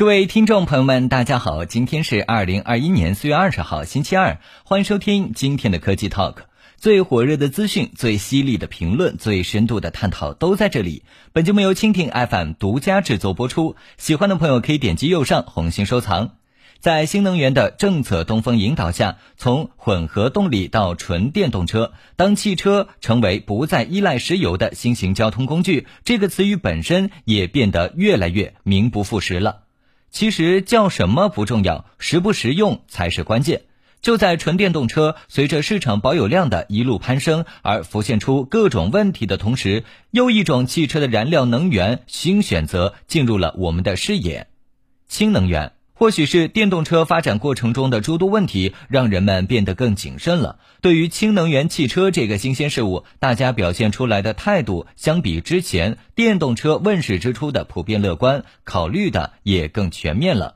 各位听众朋友们，大家好，今天是二零二一年四月二十号，星期二，欢迎收听今天的科技 Talk，最火热的资讯、最犀利的评论、最深度的探讨都在这里。本节目由蜻蜓 FM 独家制作播出，喜欢的朋友可以点击右上红心收藏。在新能源的政策东风引导下，从混合动力到纯电动车，当汽车成为不再依赖石油的新型交通工具，这个词语本身也变得越来越名不副实了。其实叫什么不重要，实不实用才是关键。就在纯电动车随着市场保有量的一路攀升而浮现出各种问题的同时，又一种汽车的燃料能源新选择进入了我们的视野——氢能源。或许是电动车发展过程中的诸多问题，让人们变得更谨慎了。对于氢能源汽车这个新鲜事物，大家表现出来的态度，相比之前电动车问世之初的普遍乐观，考虑的也更全面了，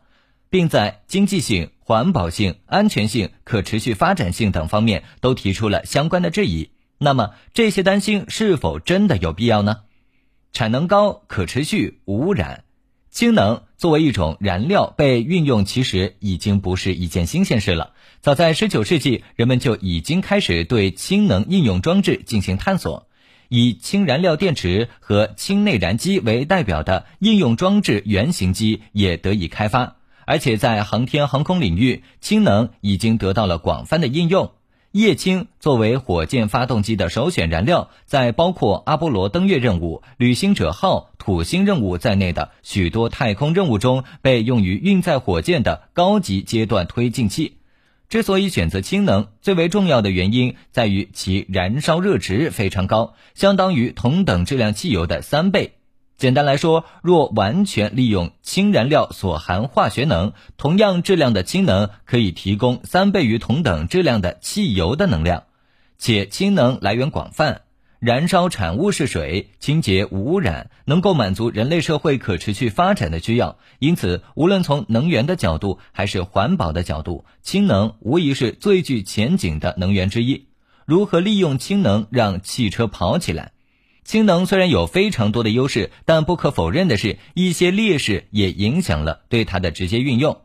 并在经济性、环保性、安全性、可持续发展性等方面都提出了相关的质疑。那么，这些担心是否真的有必要呢？产能高、可持续、无污染。氢能作为一种燃料被运用，其实已经不是一件新鲜事了。早在19世纪，人们就已经开始对氢能应用装置进行探索，以氢燃料电池和氢内燃机为代表的应用装置原型机也得以开发，而且在航天航空领域，氢能已经得到了广泛的应用。液氢作为火箭发动机的首选燃料，在包括阿波罗登月任务、旅行者号、土星任务在内的许多太空任务中被用于运载火箭的高级阶段推进器。之所以选择氢能，最为重要的原因在于其燃烧热值非常高，相当于同等质量汽油的三倍。简单来说，若完全利用氢燃料所含化学能，同样质量的氢能可以提供三倍于同等质量的汽油的能量，且氢能来源广泛，燃烧产物是水，清洁无污染，能够满足人类社会可持续发展的需要。因此，无论从能源的角度还是环保的角度，氢能无疑是最具前景的能源之一。如何利用氢能让汽车跑起来？氢能虽然有非常多的优势，但不可否认的是，一些劣势也影响了对它的直接运用。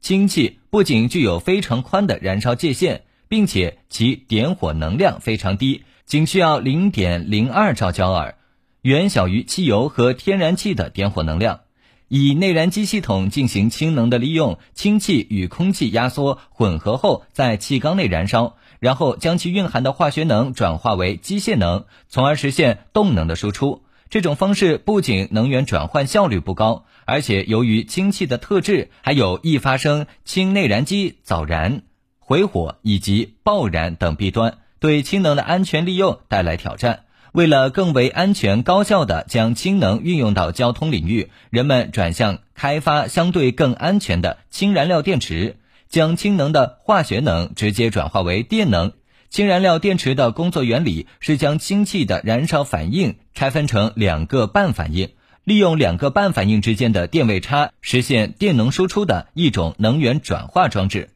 氢气不仅具有非常宽的燃烧界限，并且其点火能量非常低，仅需要零点零二兆焦耳，远小于汽油和天然气的点火能量。以内燃机系统进行氢能的利用，氢气与空气压缩混合后，在气缸内燃烧。然后将其蕴含的化学能转化为机械能，从而实现动能的输出。这种方式不仅能源转换效率不高，而且由于氢气的特质，还有易发生氢内燃机早燃、回火以及爆燃等弊端，对氢能的安全利用带来挑战。为了更为安全高效地将氢能运用到交通领域，人们转向开发相对更安全的氢燃料电池。将氢能的化学能直接转化为电能。氢燃料电池的工作原理是将氢气的燃烧反应拆分成两个半反应，利用两个半反应之间的电位差实现电能输出的一种能源转化装置。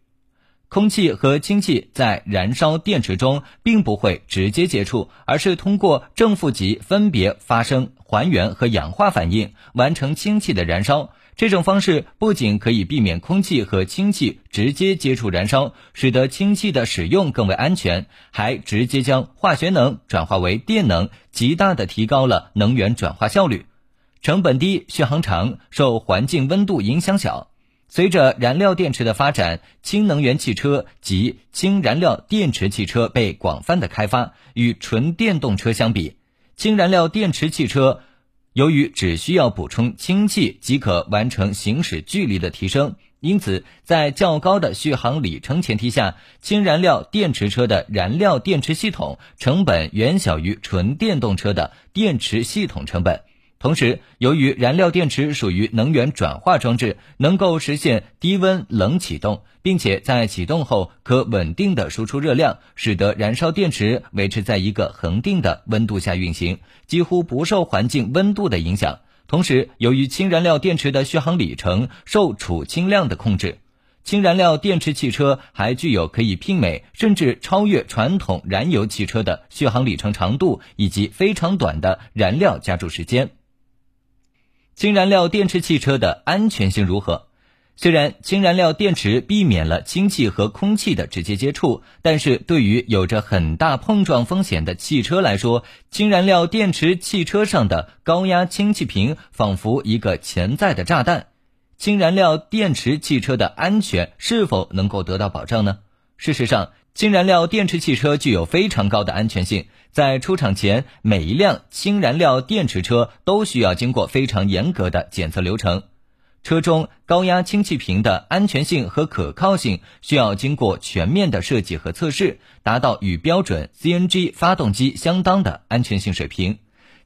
空气和氢气在燃烧电池中并不会直接接触，而是通过正负极分别发生还原和氧化反应，完成氢气的燃烧。这种方式不仅可以避免空气和氢气直接接触燃烧，使得氢气的使用更为安全，还直接将化学能转化为电能，极大的提高了能源转化效率，成本低、续航长、受环境温度影响小。随着燃料电池的发展，氢能源汽车及氢燃料电池汽车被广泛的开发。与纯电动车相比，氢燃料电池汽车。由于只需要补充氢气即可完成行驶距离的提升，因此在较高的续航里程前提下，氢燃料电池车的燃料电池系统成本远小于纯电动车的电池系统成本。同时，由于燃料电池属于能源转化装置，能够实现低温冷启动，并且在启动后可稳定的输出热量，使得燃烧电池维持在一个恒定的温度下运行，几乎不受环境温度的影响。同时，由于氢燃料电池的续航里程受储氢量的控制，氢燃料电池汽车还具有可以媲美甚至超越传统燃油汽车的续航里程长度以及非常短的燃料加注时间。氢燃料电池汽车的安全性如何？虽然氢燃料电池避免了氢气和空气的直接接触，但是对于有着很大碰撞风险的汽车来说，氢燃料电池汽车上的高压氢气瓶仿佛一个潜在的炸弹。氢燃料电池汽车的安全是否能够得到保障呢？事实上，氢燃料电池汽车具有非常高的安全性。在出厂前，每一辆氢燃料电池车都需要经过非常严格的检测流程。车中高压氢气瓶的安全性和可靠性需要经过全面的设计和测试，达到与标准 CNG 发动机相当的安全性水平。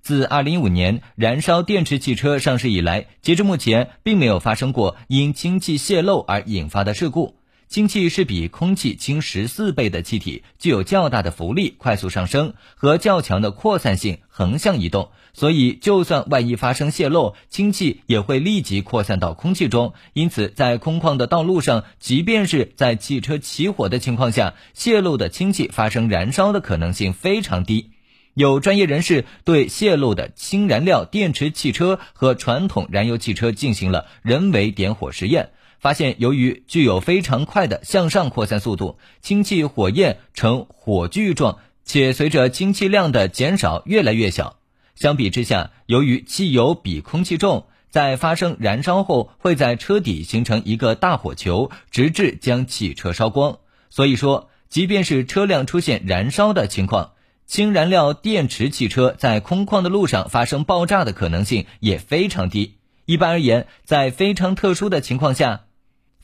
自2015年燃烧电池汽车上市以来，截至目前，并没有发生过因氢气泄漏而引发的事故。氢气是比空气轻十四倍的气体，具有较大的浮力，快速上升和较强的扩散性，横向移动。所以，就算万一发生泄漏，氢气也会立即扩散到空气中。因此，在空旷的道路上，即便是在汽车起火的情况下，泄漏的氢气发生燃烧的可能性非常低。有专业人士对泄漏的氢燃料电池汽车和传统燃油汽车进行了人为点火实验。发现，由于具有非常快的向上扩散速度，氢气火焰呈火炬状，且随着氢气量的减少越来越小。相比之下，由于汽油比空气重，在发生燃烧后会在车底形成一个大火球，直至将汽车烧光。所以说，即便是车辆出现燃烧的情况，氢燃料电池汽车在空旷的路上发生爆炸的可能性也非常低。一般而言，在非常特殊的情况下，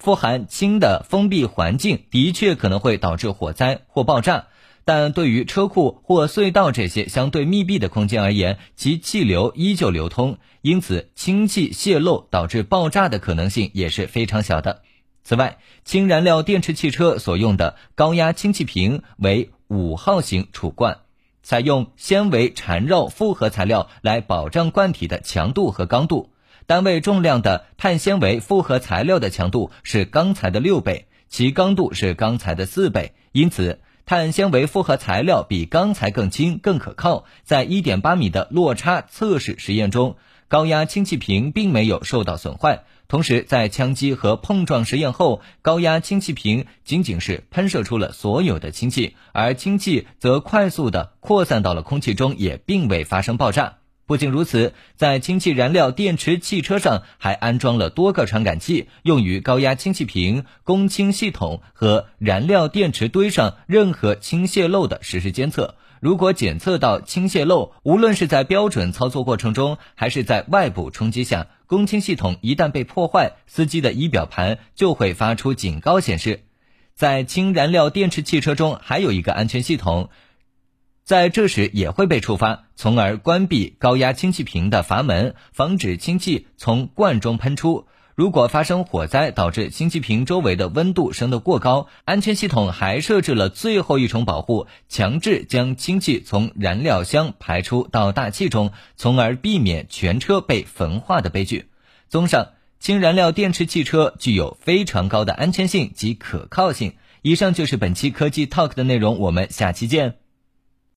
富含氢的封闭环境的确可能会导致火灾或爆炸，但对于车库或隧道这些相对密闭的空间而言，其气流依旧流通，因此氢气泄漏导致爆炸的可能性也是非常小的。此外，氢燃料电池汽车所用的高压氢气瓶为五号型储罐，采用纤维缠绕复合材料来保障罐体的强度和刚度。单位重量的碳纤维复合材料的强度是钢材的六倍，其刚度是钢材的四倍，因此碳纤维复合材料比钢材更轻、更可靠。在1.8米的落差测试实验中，高压氢气瓶并没有受到损坏。同时，在枪击和碰撞实验后，高压氢气瓶仅仅是喷射出了所有的氢气，而氢气则快速的扩散到了空气中，也并未发生爆炸。不仅如此，在氢气燃料电池汽车上还安装了多个传感器，用于高压氢气瓶、供氢系统和燃料电池堆上任何氢泄漏的实时监测。如果检测到氢泄漏，无论是在标准操作过程中，还是在外部冲击下，供氢系统一旦被破坏，司机的仪表盘就会发出警告显示。在氢燃料电池汽车中，还有一个安全系统。在这时也会被触发，从而关闭高压氢气瓶的阀门，防止氢气从罐中喷出。如果发生火灾，导致氢气瓶周围的温度升得过高，安全系统还设置了最后一重保护，强制将氢气从燃料箱排出到大气中，从而避免全车被焚化的悲剧。综上，氢燃料电池汽车具有非常高的安全性及可靠性。以上就是本期科技 Talk 的内容，我们下期见。